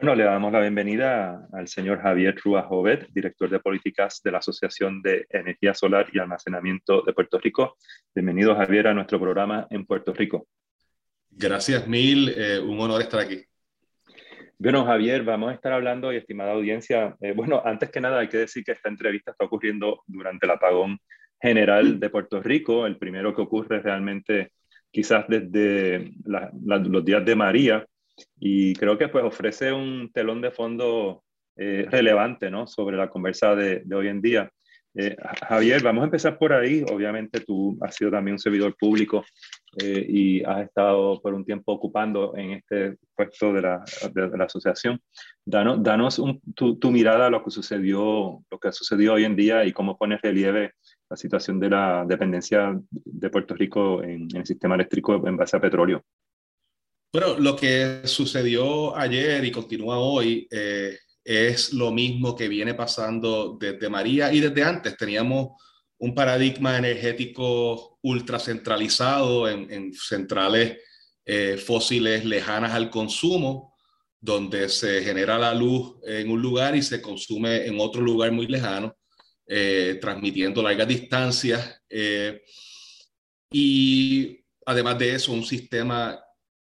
Bueno, le damos la bienvenida al señor Javier Rúa Jovet, director de políticas de la Asociación de Energía Solar y Almacenamiento de Puerto Rico. Bienvenido, Javier, a nuestro programa en Puerto Rico. Gracias mil, eh, un honor estar aquí. Bueno, Javier, vamos a estar hablando y estimada audiencia, eh, bueno, antes que nada hay que decir que esta entrevista está ocurriendo durante el apagón general de Puerto Rico, el primero que ocurre realmente quizás desde los días de María, y creo que pues ofrece un telón de fondo eh, relevante ¿no? sobre la conversa de, de hoy en día. Eh, Javier, vamos a empezar por ahí. Obviamente tú has sido también un servidor público eh, y has estado por un tiempo ocupando en este puesto de la, de, la asociación. Danos, danos tu, tu, mirada a lo que sucedió, lo que sucedió hoy en día y cómo pone relieve la situación de la dependencia de Puerto Rico en, en el sistema eléctrico en base a petróleo. Bueno, lo que sucedió ayer y continúa hoy eh, es lo mismo que viene pasando desde María y desde antes. Teníamos un paradigma energético ultracentralizado en, en centrales eh, fósiles lejanas al consumo, donde se genera la luz en un lugar y se consume en otro lugar muy lejano, eh, transmitiendo largas distancias. y además de eso, un sistema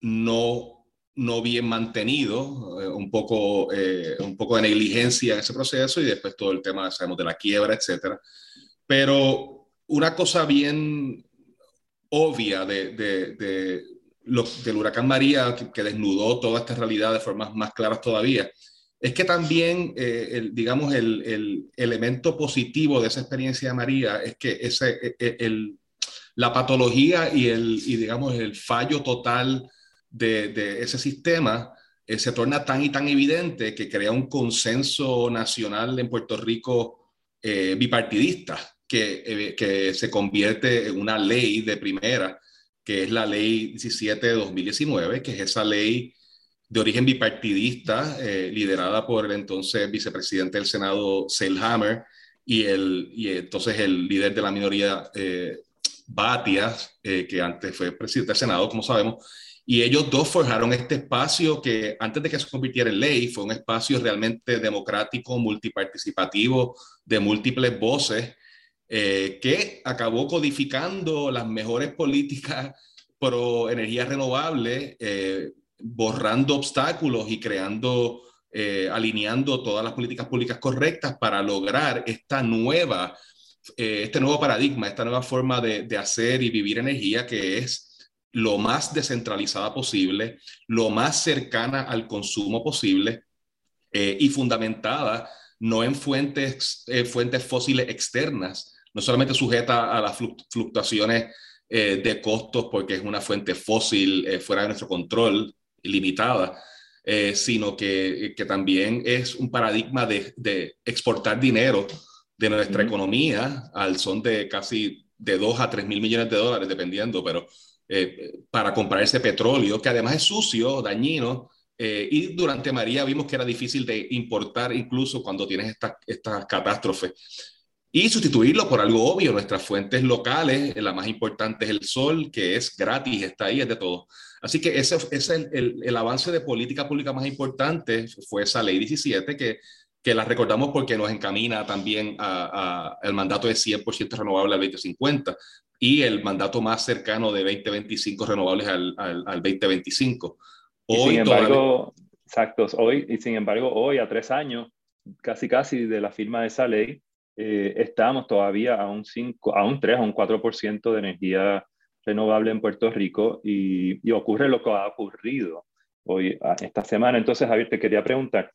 no, no bien mantenido, eh, un, poco, eh, un poco de negligencia en ese proceso y después todo el tema, de la quiebra, etcétera. Pero una cosa bien obvia de, de, del huracán María, que, desnudó toda esta realidad de formas más claras todavía, es que también, eh, el, digamos, el, el, elemento positivo de esa experiencia de María es que ese, e, e, el, la patología y, el, y, digamos, el fallo total de, ese sistema eh, se torna tan y tan evidente que crea un consenso nacional en Puerto Rico eh, bipartidista, que, eh, que, se convierte en una ley de primera, que es la ley 17 de 2019, que es esa ley de origen bipartidista, liderada por el entonces vicepresidente del Senado, Selhammer, y, el, y entonces el líder de la minoría, Batias, que antes fue presidente del Senado, como sabemos, y ellos dos forjaron este espacio que antes de que se convirtiera en ley fue un espacio realmente democrático, multiparticipativo, de múltiples voces, eh, que acabó codificando las mejores políticas pro energía renovable, eh, borrando obstáculos y creando, eh, alineando todas las políticas públicas correctas para lograr esta nueva, este nuevo paradigma, esta nueva forma de, de hacer y vivir energía que es lo más descentralizada posible, lo más cercana al consumo posible eh, y fundamentada no en fuentes, eh, fuentes fósiles externas, no solamente sujeta a las fluctuaciones eh, de costos porque es una fuente fósil fuera de nuestro control, limitada, sino que, que, también es un paradigma de, de exportar dinero de nuestra economía al son de casi de 2 a 3 mil millones de dólares, dependiendo, pero eh, para comprar ese petróleo, que además es sucio, dañino, eh, y durante María vimos que era difícil de importar incluso cuando tienes estas esta catástrofes. Y sustituirlo por algo obvio, nuestras fuentes locales, la más importante es el sol, que es gratis, está ahí, es de todo. Así que ese, es el, el, avance de política pública más importante, fue esa ley 17 que, que la recordamos porque nos encamina también al mandato de 100% renovable al 2050 y el mandato más cercano de 2025 renovables al, al, 2025. Hoy sin embargo, exactos, hoy, y sin embargo, hoy a tres años, casi casi de la firma de esa ley, eh, estamos todavía a un, 5, a un 3, a un 4% de energía renovable en Puerto Rico y, y, ocurre lo que ha ocurrido hoy, esta semana. Entonces, Javier, te quería preguntar,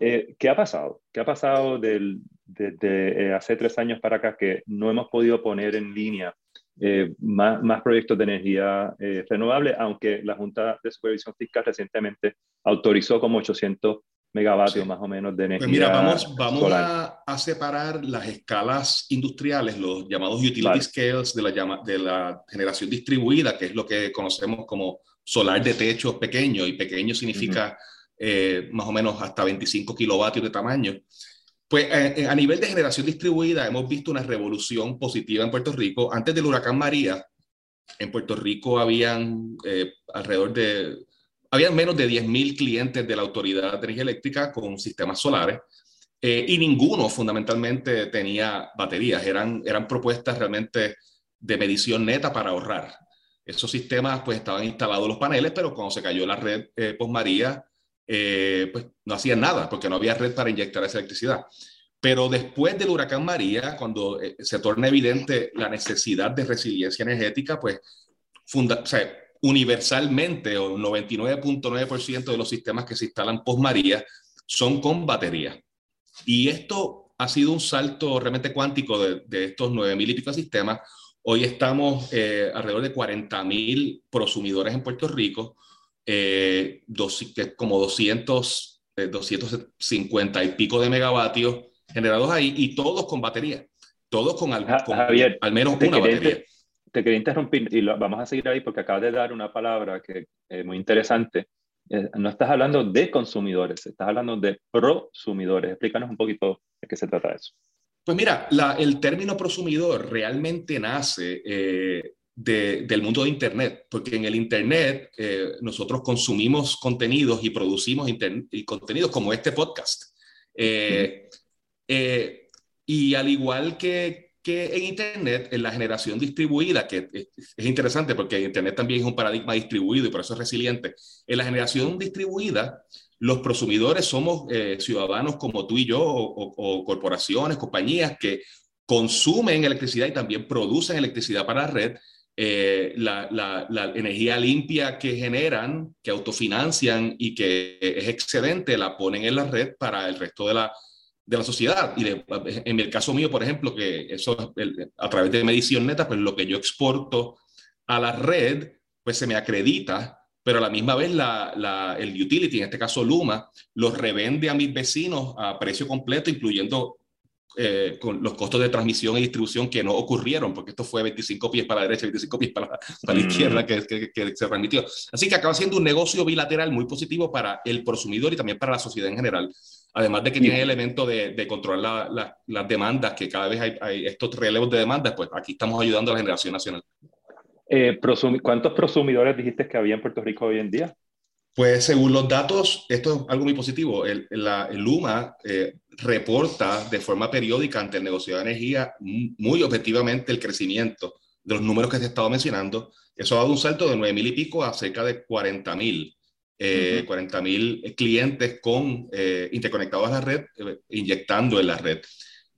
eh, ¿qué ha pasado? ¿Qué ha pasado desde eh, hace tres años para acá que no hemos podido poner en línea eh, más, más, proyectos de energía eh, renovable, aunque la Junta de Supervisión Fiscal recientemente autorizó como 800 megavatios más o menos de pues energía. mira, vamos, vamos a, a, separar las escalas industriales, los llamados utility scales de la, de la generación distribuida, que es lo que conocemos como solar de techo pequeño, y pequeño significa eh, más o menos hasta 25 kilovatios de tamaño. Pues eh, eh, a nivel de generación distribuida hemos visto una revolución positiva en Puerto Rico. Antes del huracán María, en Puerto Rico habían eh, alrededor de había menos de 10.000 clientes de la Autoridad de Energía Eléctrica con sistemas solares eh, y ninguno fundamentalmente tenía baterías. Eran, eran propuestas realmente de medición neta para ahorrar. Esos sistemas pues estaban instalados los paneles, pero cuando se cayó la red eh, María, eh, pues no hacían nada porque no había red para inyectar esa electricidad. Pero después del huracán María, cuando eh, se torna evidente la necesidad de resiliencia energética, pues universalmente o 99.9% de los sistemas que se instalan post María son con batería. Y esto ha sido un salto realmente cuántico de, de estos 9.000 y pico sistemas. Hoy estamos eh, alrededor de 40.000 prosumidores en Puerto Rico, eh, dos, como 200, 250 eh, y pico de megavatios generados ahí y todos con batería, todos con, al, al menos una batería. Te, quería interrumpir y lo, vamos a seguir ahí porque acabas de dar una palabra que es muy interesante. Eh, no estás hablando de consumidores, estás hablando de prosumidores. Explícanos un poquito de qué se trata eso. Pues mira, el término prosumidor realmente nace eh, del mundo de Internet, porque en el Internet eh, nosotros consumimos contenidos y producimos y contenidos como este podcast. Eh, y al igual que, que, en Internet, en la generación distribuida, que es, interesante porque Internet también es un paradigma distribuido y por eso es resiliente, en la generación distribuida, los prosumidores somos eh, ciudadanos como tú y yo o, corporaciones, compañías que consumen electricidad y también producen electricidad para la red. Eh, la, la, la, energía limpia que generan, que autofinancian y que es excedente, la ponen en la red para el resto de la, de la sociedad. Y en el caso mío, por ejemplo, que eso a través de medición neta, pues lo que yo exporto a la red, pues se me acredita, pero a la misma vez la, la, el utility, en este caso Luma, los revende a mis vecinos a precio completo, incluyendo eh, con los costos de transmisión y distribución que no ocurrieron, porque esto fue 25 pies para la derecha, 25 pies para, para la mm. izquierda que, que, que, se transmitió. Así que acaba siendo un negocio bilateral muy positivo para el consumidor y también para la sociedad en general. Además de que tiene el elemento de, de controlar las demandas, que cada vez hay, estos relevos de demandas, pues aquí estamos ayudando a la generación nacional. Eh, ¿Cuántos prosumidores dijiste que había en Puerto Rico hoy en día? Pues según los datos, esto es algo muy positivo. El, la, el LUMA eh, reporta de forma periódica ante el negocio de energía muy objetivamente el crecimiento de los números que se estado mencionando. Eso ha dado un salto de 9 mil y pico a cerca de 40 mil eh, 40 mil clientes con, eh, interconectados a la red, eh, inyectando en la red.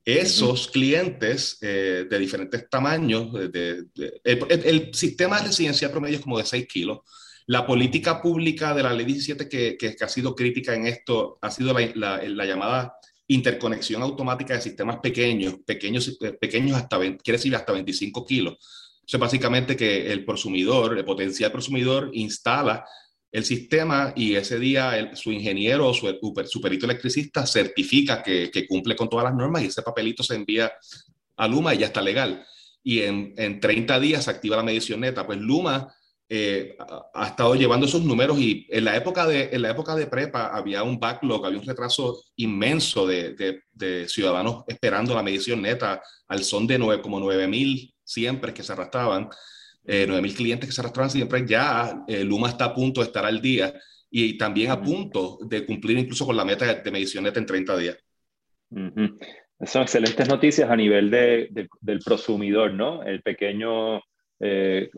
Esos clientes eh, de diferentes tamaños, de, el, sistema residencial promedio es como de 6 kilos. La política pública de la ley 17 que, que, ha sido crítica en esto ha sido la, la, llamada interconexión automática de sistemas pequeños, pequeños, pequeños hasta, quiere decir hasta 25 kilos. Eso es básicamente que el consumidor, el potencial consumidor, instala el sistema y ese día su ingeniero o su, su, perito electricista certifica que, que, cumple con todas las normas y ese papelito se envía a Luma y ya está legal. Y en, en 30 días se activa la medición neta. Pues Luma eh, ha estado llevando esos números y en la, época de, en la época de prepa había un backlog, había un retraso inmenso de, de, de ciudadanos esperando la medición neta al son de 9, como 9 mil siempre que se arrastraban eh, 9.000 clientes que se arrastran siempre, ya eh, Luma está a punto de estar al día y también a punto de cumplir incluso con la meta de medición neta en 30 días. Son excelentes noticias a nivel de, del prosumidor, ¿no? El pequeño eh,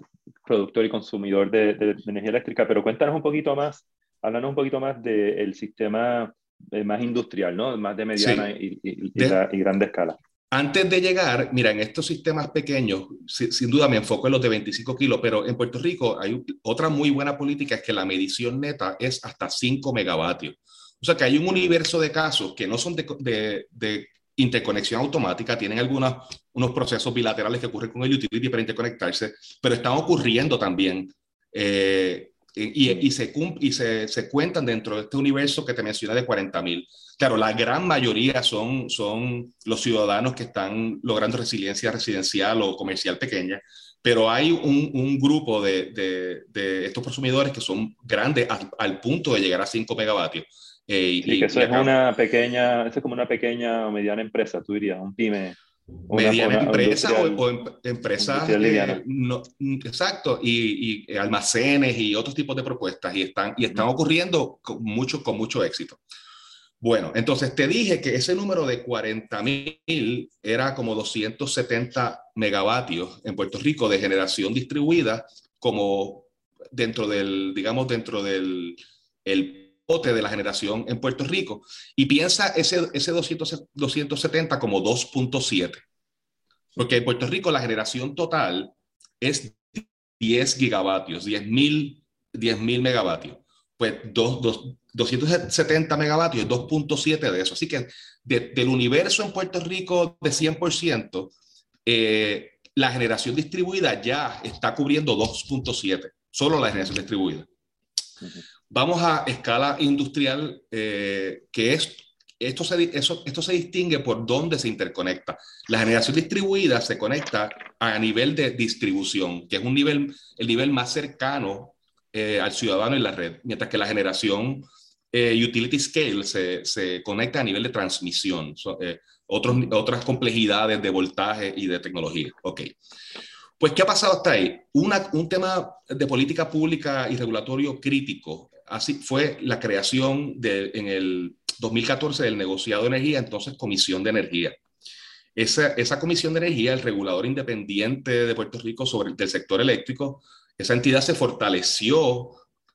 productor y consumidor de, energía eléctrica. Pero cuéntanos un poquito más, háblanos un poquito más del sistema eh, más industrial, ¿no? Más de mediana y, y, y grande escala. Antes de llegar, mira, en estos sistemas pequeños, sin duda me enfoco en los de 25 kilos, pero en Puerto Rico hay otra muy buena política, es que la medición neta es hasta 5 megavatios. O sea que hay un universo de casos que no son de, de, interconexión automática, tienen algunos unos procesos bilaterales que ocurren con el utility para interconectarse, pero están ocurriendo también. Eh, y, y, se, y se, se, cuentan dentro de este universo que te mencioné de 40 mil. Claro, la gran mayoría son, son los ciudadanos que están logrando resiliencia residencial o comercial pequeña, pero hay un, un grupo de, de, de, estos consumidores que son grandes al, punto de llegar a 5 megavatios. Eh, y, que eso es una pequeña, eso es como una pequeña o mediana empresa, tú dirías, un pyme. mediana empresa o, em, empresas eh, no, exacto y, almacenes y otros tipos de propuestas y están y están ocurriendo con mucho con mucho éxito. Bueno entonces te dije que ese número de 40 mil era como 270 megavatios en Puerto Rico de generación distribuida como dentro del digamos dentro del el de la generación en Puerto Rico y piensa ese, ese 200, 270 como 2.7. Porque en Puerto Rico la generación total es 10 gigavatios, 10 mil 10 megavatios. Pues 270 megavatios es 2.7 de eso. Así que del universo en Puerto Rico de 100%, eh, la generación distribuida ya está cubriendo 2.7, solo la generación distribuida. Vamos a escala industrial, eh, que es, esto, se, eso, esto se distingue por dónde se interconecta. La generación distribuida se conecta a nivel de distribución, que es un nivel, el nivel más cercano eh, al ciudadano en la red, mientras que la generación eh, utility scale se, se, conecta a nivel de transmisión, otros, otras complejidades de voltaje y de tecnología. Ok. Pues, ¿qué ha pasado hasta ahí? Una, un tema de política pública y regulatorio crítico así fue la creación en el 2014 del negociado de energía, entonces Comisión de Energía. Esa, Comisión de Energía, el regulador independiente de Puerto Rico sobre el sector eléctrico, esa entidad se fortaleció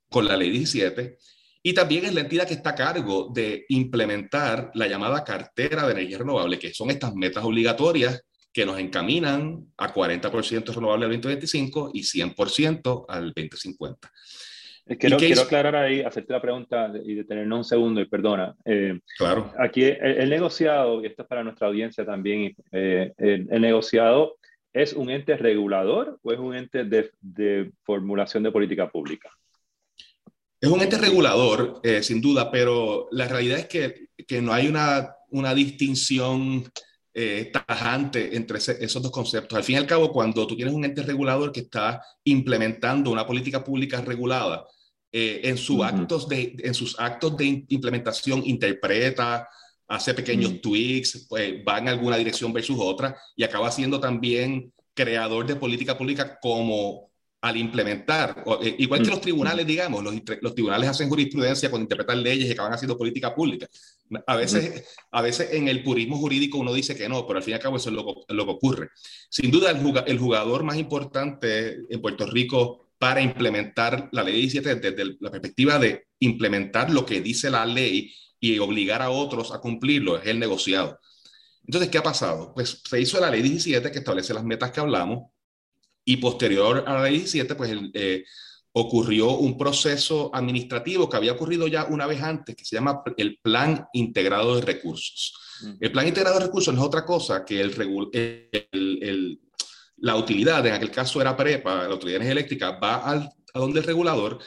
con la ley 17 y también es la entidad que está a cargo de implementar la llamada cartera de energía renovable, que son estas metas obligatorias que nos encaminan a 40% renovable al 2025 y 100% al 2050. Quiero, quiero aclarar ahí, hacerte la pregunta y detenernos un segundo y perdona. Eh, claro. Aquí el, negociado, y esto es para nuestra audiencia también, eh, el, negociado es un ente regulador o es un ente de, de formulación de política pública? Es un ente regulador, eh, sin duda, pero la realidad es que, que no hay una, una distinción tajante entre esos dos conceptos. Al fin y al cabo, cuando tú tienes un ente regulador que está implementando una política pública regulada, eh, en, su actos de, en sus actos de implementación interpreta, hace pequeños tweaks, pues, va en alguna dirección versus otra y acaba siendo también creador de política pública como al implementar, eh, igual que los tribunales, digamos, los, los, tribunales hacen jurisprudencia cuando interpretan leyes y acaban haciendo política pública. A veces, a veces en el purismo jurídico uno dice que no, pero al fin y al cabo eso es lo, lo que ocurre. Sin duda, el, el jugador más importante en Puerto Rico para implementar la ley 17 desde la perspectiva de implementar lo que dice la ley y obligar a otros a cumplirlo, es el negociado. Entonces, ¿qué ha pasado? Pues se hizo la ley 17 que establece las metas que hablamos y posterior a la ley 17, pues eh, ocurrió un proceso administrativo que había ocurrido ya una vez antes, que se llama el Plan Integrado de Recursos. El Plan Integrado de Recursos no es otra cosa que el, el, el la utilidad, en aquel caso era PREPA, la Autoridad Eléctrica, va al, a donde el regulador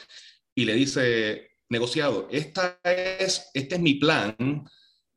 y le dice, negociado, esta es, este es mi plan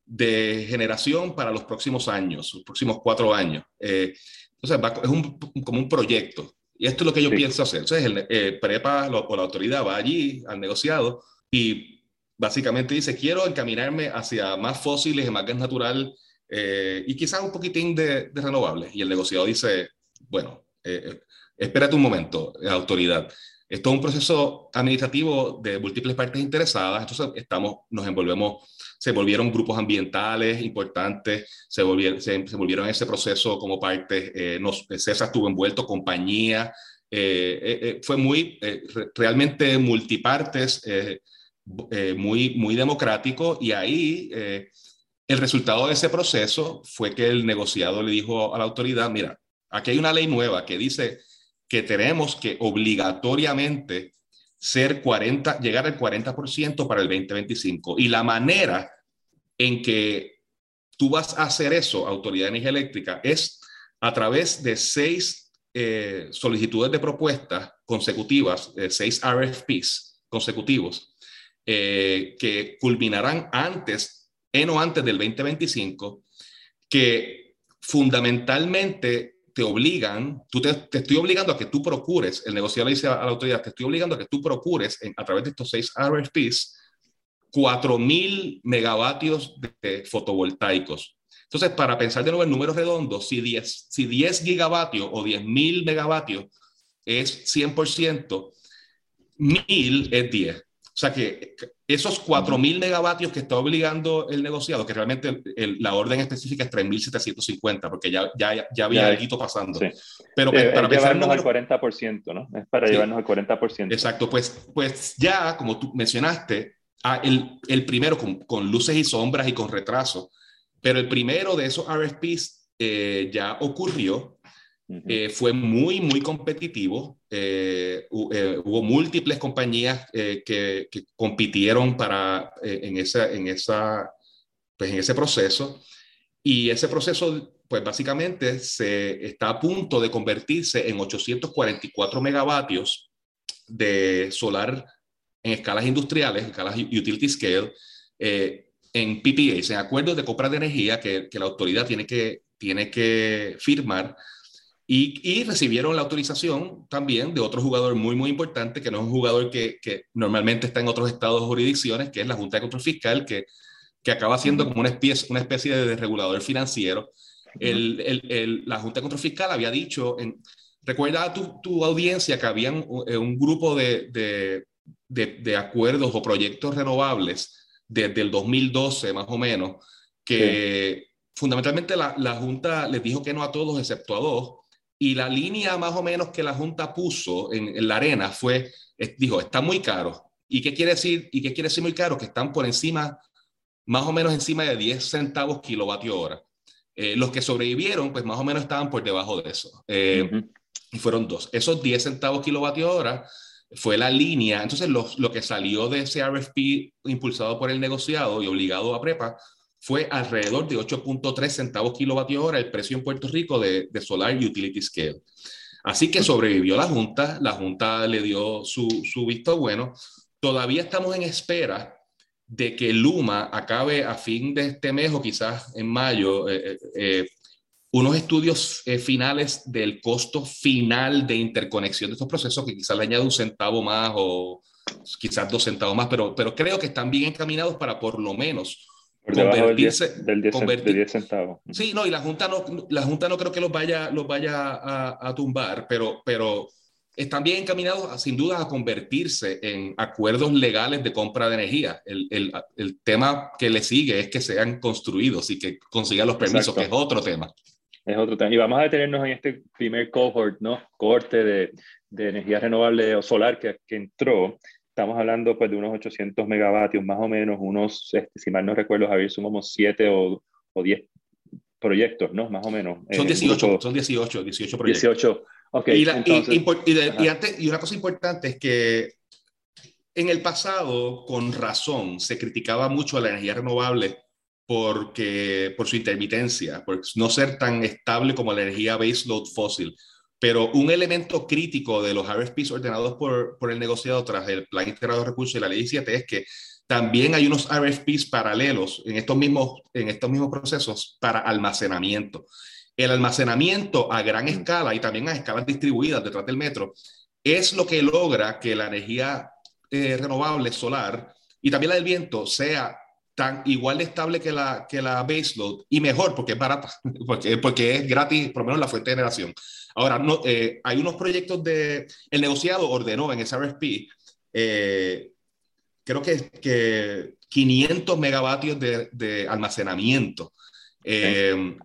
de generación para los próximos años, los próximos cuatro años. Eh, entonces, es un, como un proyecto. Y esto es lo que yo pienso hacer. Entonces, el eh, PREPA o la autoridad va allí al negociado y básicamente dice, quiero encaminarme hacia más fósiles, más gas natural eh, y quizás un poquitín de, de renovables. Y el negociado dice, bueno, eh, eh, espérate un momento, autoridad. Esto es un proceso administrativo de múltiples partes interesadas, entonces estamos, nos envolvemos, se volvieron grupos ambientales importantes, se volvieron, se, ese proceso como parte, eh, nos, César estuvo envuelto, compañía, fue muy, realmente multipartes, muy, muy democrático y ahí el resultado de ese proceso fue que el negociado le dijo a la autoridad, mira, Aquí hay una ley nueva que dice que tenemos que obligatoriamente ser 40, llegar al 40% para el 2025. Y la manera en que tú vas a hacer eso, Autoridad de Energía Eléctrica, es a través de seis eh, solicitudes de propuestas consecutivas, eh, seis RFPs consecutivos, eh, que culminarán antes, en o antes del 2025, que fundamentalmente te obligan, tú te, estoy obligando a que tú procures, el negociador le dice a, la autoridad, te estoy obligando a que tú procures a través de estos seis RFPs 4.000 megavatios de fotovoltaicos. Entonces, para pensar de nuevo en números redondos, si 10, si 10 gigavatios o 10.000 megavatios es 100%, 1000 es 10. O sea que esos 4.000 megavatios que está obligando el negociado, que realmente la orden específica es 3.750, porque ya, ya, ya había algo pasando. Pero eh, para llevarnos al 40%, ¿no? Es para llevarnos al 40%. Exacto, pues, pues ya, como tú mencionaste, ah, el, el primero con, con, luces y sombras y con retraso, pero el primero de esos RFPs eh, ya ocurrió eh, fue muy, muy competitivo. Eh, eh, hubo múltiples compañías que, compitieron para, en, esa, en, esa, pues en ese proceso. Y ese proceso, pues básicamente se está a punto de convertirse en 844 megavatios de solar en escalas industriales, en escalas utility scale, en PPAs, en acuerdos de compra de energía que, que la autoridad tiene que, tiene que firmar y, recibieron la autorización también de otro jugador muy, muy importante, que no es un jugador que, que normalmente está en otros estados o jurisdicciones, que es la Junta de Control Fiscal, que, que acaba siendo como una especie, una especie de regulador financiero. el, el, la Junta de Control Fiscal había dicho, en, recuerda a tu, tu, audiencia que había un, eh, un grupo de, de, de, acuerdos o proyectos renovables desde el 2012 más o menos, que fundamentalmente la, la Junta les dijo que no a todos excepto a dos, y la línea más o menos que la Junta puso en, la arena fue, dijo, está muy caro. ¿Y qué quiere decir? ¿Y qué quiere decir muy caro? Que están por encima, más o menos encima de 10 centavos kilovatio hora. Eh, los que sobrevivieron, pues más o menos estaban por debajo de eso. Eh, y fueron dos. Esos 10 centavos kilovatio hora fue la línea. Entonces, lo, lo que salió de ese RFP impulsado por el negociado y obligado a prepa fue alrededor de 8.3 centavos kilovatio hora el precio en Puerto Rico de, de, Solar Utility Scale. Así que sobrevivió la Junta, la Junta le dio su, su visto bueno. Todavía estamos en espera de que Luma acabe a fin de este mes o quizás en mayo eh, eh, eh, unos estudios finales del costo final de interconexión de estos procesos que quizás le añade un centavo más o quizás dos centavos más, pero, pero creo que están bien encaminados para por lo menos por debajo del 10, del 10, centavos. Sí, no, y la Junta no, la junta no creo que los vaya, los vaya a, a tumbar, pero, pero están bien encaminados, sin duda, a convertirse en acuerdos legales de compra de energía. El, el, el, tema que le sigue es que sean construidos y que consigan los permisos, que es otro tema. Es otro tema. Y vamos a detenernos en este primer cohort, ¿no? Corte de, de energía renovable o solar que, que entró estamos hablando pues de unos 800 megavatios más o menos, unos, este, si mal no recuerdo, Javier, somos 7 o, o 10 proyectos, ¿no? Más o menos. Son 18, son 18, 18 proyectos. 18, ok. Y, y, una cosa importante es que en el pasado, con razón, se criticaba mucho a la energía renovable porque, por su intermitencia, por no ser tan estable como la energía base load fósil. Pero un elemento crítico de los RFPs ordenados por, por el negociado tras el Plan Integrado de Recursos y la Ley 17 es que también hay unos RFPs paralelos en estos mismos, en estos mismos procesos para almacenamiento. El almacenamiento a gran escala y también a escalas distribuidas detrás del metro es lo que logra que la energía eh, renovable solar y también la del viento sea tan igual de estable que la, que la baseload y mejor porque es barata, porque, porque es gratis, por lo menos la fuente de generación. Ahora, no, eh, hay unos proyectos de... El negociado ordenó en ese RFP, eh, creo que, que 500 megavatios de, de almacenamiento, eh,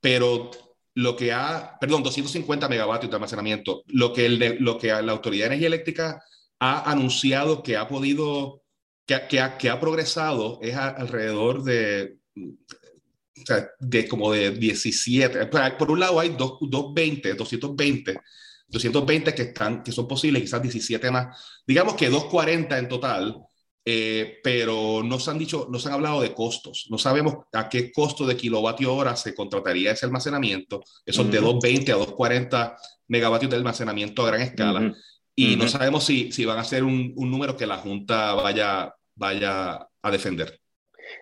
pero lo que ha, perdón, 250 megavatios de almacenamiento, lo que, el, lo que la Autoridad de Energía Eléctrica ha anunciado que ha podido, que, que, ha, que ha progresado es alrededor de o sea, de como de 17. Por un lado hay 220, 220, 220 que, están, que son posibles, quizás 17 más. Digamos que 240 en total, eh, pero no se han dicho, no se han hablado de costos. No sabemos a qué costo de kilovatio hora se contrataría ese almacenamiento, esos de 220 a 240 megavatios de almacenamiento a gran escala. Y no sabemos si, si van a ser un, un número que la Junta vaya, vaya a defender.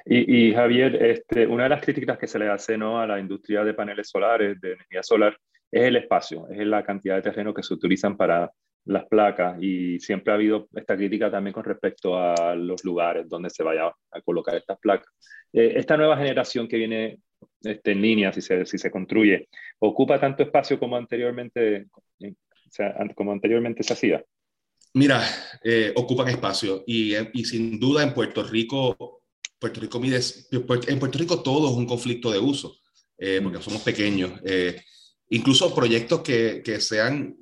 Y, Javier, este, una de las críticas que se le hace ¿no? a la industria de paneles solares, de energía solar, es el espacio, es la cantidad de terreno que se utilizan para las placas y siempre ha habido esta crítica también con respecto a los lugares donde se vaya a colocar estas placas. Eh, esta nueva generación que viene este, en línea, si se, si se construye, ¿ocupa tanto espacio como anteriormente, como anteriormente se hacía? Mira, eh, ocupan espacio y, y, sin duda en Puerto Rico, Puerto Rico mide, en Puerto Rico todo es un conflicto de uso, eh, porque somos pequeños. Eh, incluso proyectos que, que sean,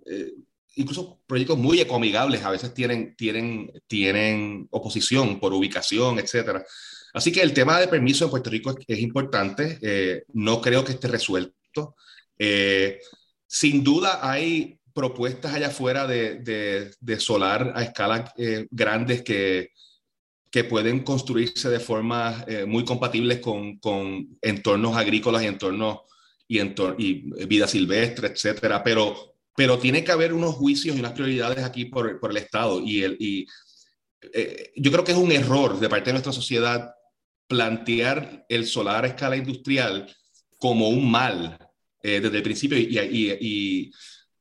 incluso proyectos muy ecoamigables a veces tienen, tienen, tienen oposición por ubicación, etcétera. Así que el tema de permiso en Puerto Rico es, importante, eh, no creo que esté resuelto. Eh, sin duda hay propuestas allá afuera de, de, solar a escala eh, grandes que, que pueden construirse de forma muy compatibles con, con, entornos agrícolas y entornos y, y vida silvestre, etcétera, pero, pero tiene que haber unos juicios y unas prioridades aquí por, por el Estado. Y, el, y yo creo que es un error de parte de nuestra sociedad plantear el solar a escala industrial como un mal eh, desde el principio. Y,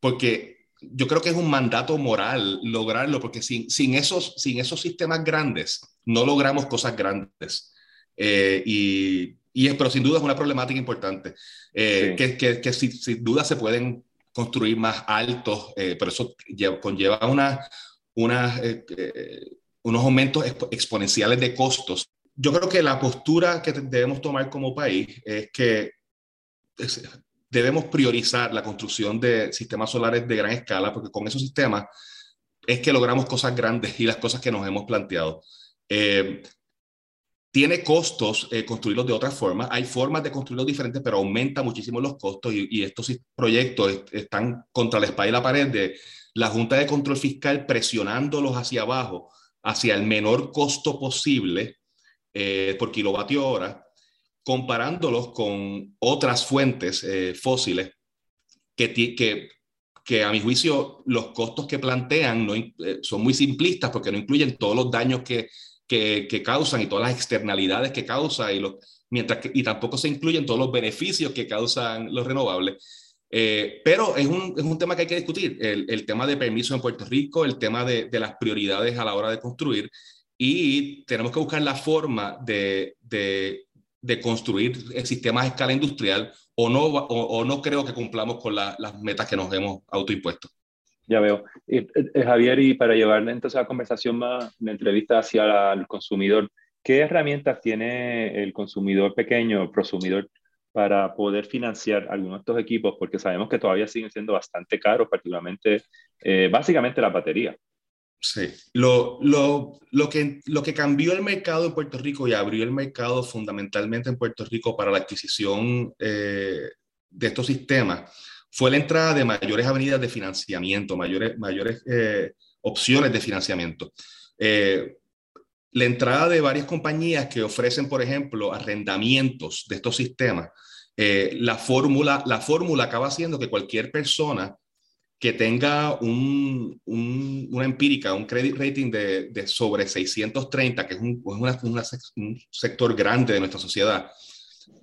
porque yo creo que es un mandato moral lograrlo, porque sin, sin, esos, sin esos sistemas grandes no logramos cosas grandes. Eh, y, y, pero sin duda es una problemática importante, eh, que, que, que sin, duda se pueden construir más altos, pero eso conlleva una, una unos aumentos exponenciales de costos yo creo que la postura que debemos tomar como país es que debemos priorizar la construcción de sistemas solares de gran escala, porque con esos sistemas es que logramos cosas grandes y las cosas que nos hemos planteado. Eh, tiene costos eh, construirlos de otra forma. Hay formas de construirlos diferentes, pero aumenta muchísimo los costos y, estos proyectos están contra la espalda y la pared de la Junta de Control Fiscal presionándolos hacia abajo, hacia el menor costo posible eh, por kilovatio hora, comparándolos con otras fuentes eh, fósiles que, que, que, a mi juicio los costos que plantean no, eh, son muy simplistas porque no incluyen todos los daños que, que, que causan y todas las externalidades que causan y, los, mientras que, y tampoco se incluyen todos los beneficios que causan los renovables. pero es un, es un, tema que hay que discutir, el, el, tema de permiso en Puerto Rico, el tema de, de, las prioridades a la hora de construir y tenemos que buscar la forma de, de, de construir sistemas a escala industrial o no, o, no creo que cumplamos con las metas que nos hemos autoimpuesto. Ya veo. Y, eh, Javier, y para llevar entonces la conversación más, la entrevista hacia el consumidor, ¿qué herramientas tiene el consumidor pequeño, prosumidor, para poder financiar algunos de estos equipos? Porque sabemos que todavía siguen siendo bastante caros, particularmente, eh, básicamente la batería. Sí, lo, lo, lo, que, lo que cambió el mercado en Puerto Rico y abrió el mercado fundamentalmente en Puerto Rico para la adquisición eh, de estos sistemas fue la entrada de mayores avenidas de financiamiento, mayores, mayores eh, opciones de financiamiento. Eh, la entrada de varias compañías que ofrecen, por ejemplo, arrendamientos de estos sistemas. la, fórmula, la fórmula acaba siendo que cualquier persona que tenga un, una empírica, un credit rating de, de sobre 630, que es, un, un, sector grande de nuestra sociedad,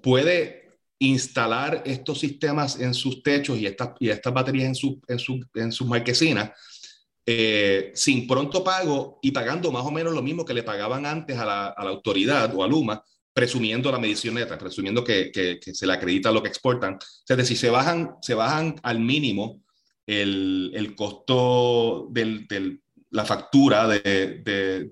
puede instalar estos sistemas en sus techos y, estas y estas baterías en, su, en, su, en sus marquesinas eh, sin pronto pago y pagando más o menos lo mismo que le pagaban antes a la, a la autoridad o a Luma, presumiendo la medición neta, presumiendo que, que, se le acredita lo que exportan. Es decir, se bajan, se bajan al mínimo el, el costo de del, la factura de,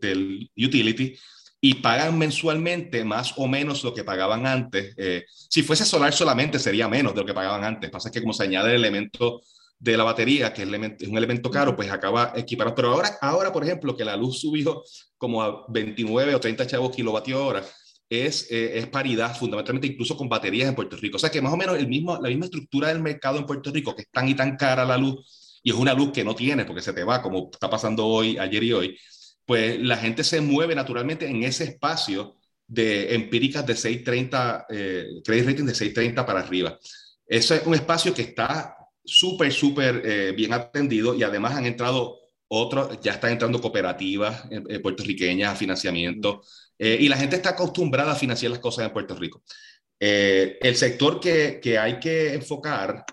del utility y pagan mensualmente más o menos lo que pagaban antes. Eh, si fuese solar solamente sería menos de lo que pagaban antes. Pasa que como se añade el elemento de la batería, que es, es un elemento caro, pues acaba equiparado. Pero ahora, ahora, por ejemplo, que la luz subió como a 29 o 30 chavos kilovatio hora, es, eh, es, paridad fundamentalmente incluso con baterías en Puerto Rico. O sea que más o menos el mismo, la misma estructura del mercado en Puerto Rico, que es tan y tan cara la luz, y es una luz que no tiene porque se te va, como está pasando hoy, ayer y hoy, pues la gente se mueve naturalmente en ese espacio de empíricas de 630, eh, credit rating de 630 para arriba. Ese es un espacio que está súper, súper eh, bien atendido y además han entrado otros, ya están entrando cooperativas eh, puertorriqueñas a financiamiento. Eh, y la gente está acostumbrada a financiar las cosas en Puerto Rico. Eh, el sector que, que, hay que enfocar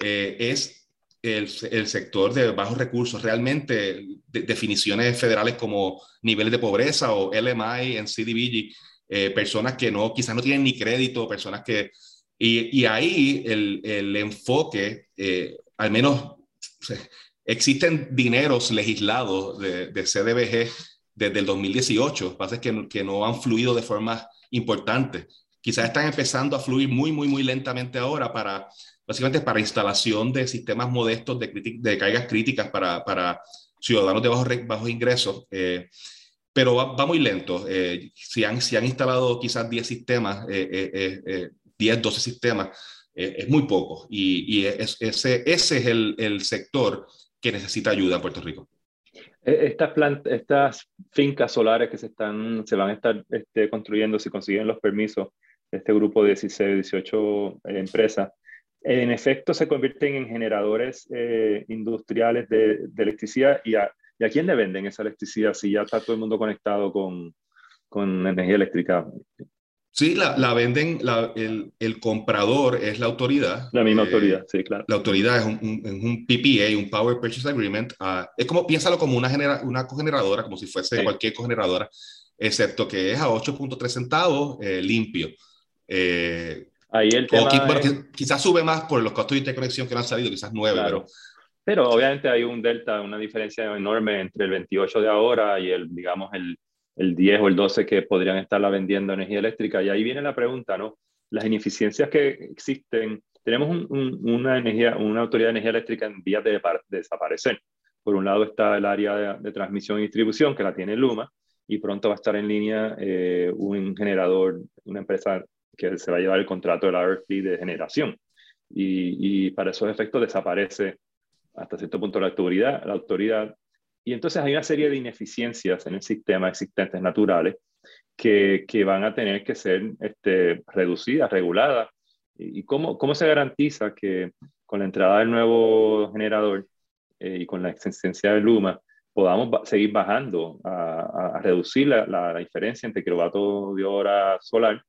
eh, es el, el, sector de bajos recursos. Realmente, definiciones federales como niveles de pobreza o LMI en CDBG, personas que no, quizás no tienen ni crédito, personas que, Y, y ahí el, el enfoque, eh, al menos existen dineros legislados de, de CDBG desde el 2018, lo que pasa es que, que no han fluido de forma importante. Quizás están empezando a fluir muy, muy, muy lentamente ahora para, básicamente para instalación de sistemas modestos de, de cargas críticas para, para ciudadanos de bajos, bajos ingresos. Eh, pero va, muy lento. Eh, si, han, si han instalado quizás 10 sistemas, eh, 10, 12 sistemas, es muy poco. Y, y ese, ese es el, el, sector que necesita ayuda en Puerto Rico. E, estas, estas fincas solares que se, están, se van a estar este, construyendo, si consiguen los permisos, este grupo de 16, 18 empresas, en efecto se convierten en generadores eh, industriales de, de electricidad y a, y a, quién le venden esa electricidad si ya está todo el mundo conectado con, con energía eléctrica. Sí, la, la venden, la, el, el, comprador es la autoridad. La misma eh, autoridad, sí, claro. La autoridad es un, un, un PPA, un Power Purchase Agreement. Uh, es como, piénsalo como una, genera, una cogeneradora, como si fuese sí. cualquier cogeneradora, excepto que es a 8.3 centavos eh, limpio. Eh, Ahí el tema o, bueno, quizás sube más por los costos de interconexión que no han salido, quizás 9, claro. pero... Pero obviamente hay un delta, una diferencia enorme entre el 28 de ahora y el, digamos, el, el 10 o el 12 que podrían estarla vendiendo energía eléctrica. Y ahí viene la pregunta, ¿no? Las ineficiencias que existen. Tenemos un, un, una, energía, una autoridad de energía eléctrica en vías de, de, desaparecer. Por un lado está el área de, de, transmisión y distribución, que la tiene Luma, y pronto va a estar en línea eh, un generador, una empresa que se va a llevar el contrato de la RFP de generación. Y, y, para esos efectos desaparece hasta cierto punto la autoridad, la autoridad. Y entonces hay una serie de ineficiencias en el sistema existentes naturales que, que van a tener que ser este, reducidas, reguladas. ¿Y cómo, cómo se garantiza que con la entrada del nuevo generador eh, y con la existencia de Luma podamos seguir bajando a, reducir la, diferencia entre kilovatio de hora solar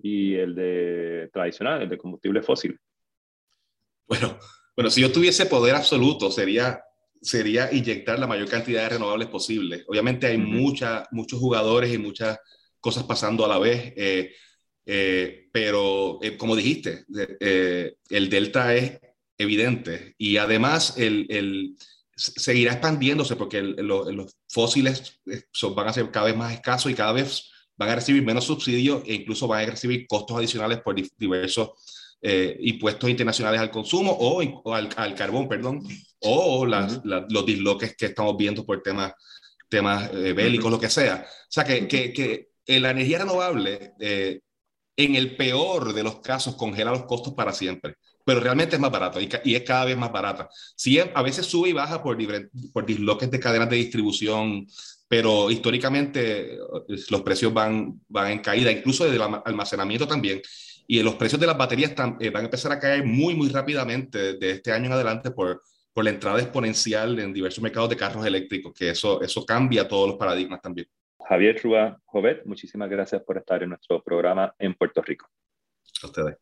y el de tradicional, el de combustible fósil. Bueno, bueno, si yo tuviese poder absoluto, sería, sería inyectar la mayor cantidad de renovables posible. Obviamente hay uh -huh. mucha, muchos jugadores y muchas cosas pasando a la vez, eh, eh, pero eh, como dijiste, eh, el delta es evidente y además el, el seguirá expandiéndose porque el, lo, los fósiles eh, son, van a ser cada vez más escasos y cada vez van a recibir menos subsidios e incluso van a recibir costos adicionales por diversos eh, impuestos internacionales al consumo o, o al, al, carbón, perdón, o las, uh -huh. la, los disloques que estamos viendo por temas, temas eh, bélicos, uh -huh. lo que sea. O sea, que, que, que la energía renovable, eh, en el peor de los casos, congela los costos para siempre pero realmente es más barato y, y, es cada vez más barata. Sí, a veces sube y baja por, por disloques de cadenas de distribución, pero históricamente los precios van, van en caída, incluso desde el almacenamiento también. Y los precios de las baterías eh, van a empezar a caer muy, muy rápidamente de este año en adelante por, por la entrada exponencial en diversos mercados de carros eléctricos, que eso, eso cambia todos los paradigmas también. Javier Rúa Jovet, muchísimas gracias por estar en nuestro programa en Puerto Rico. A ustedes.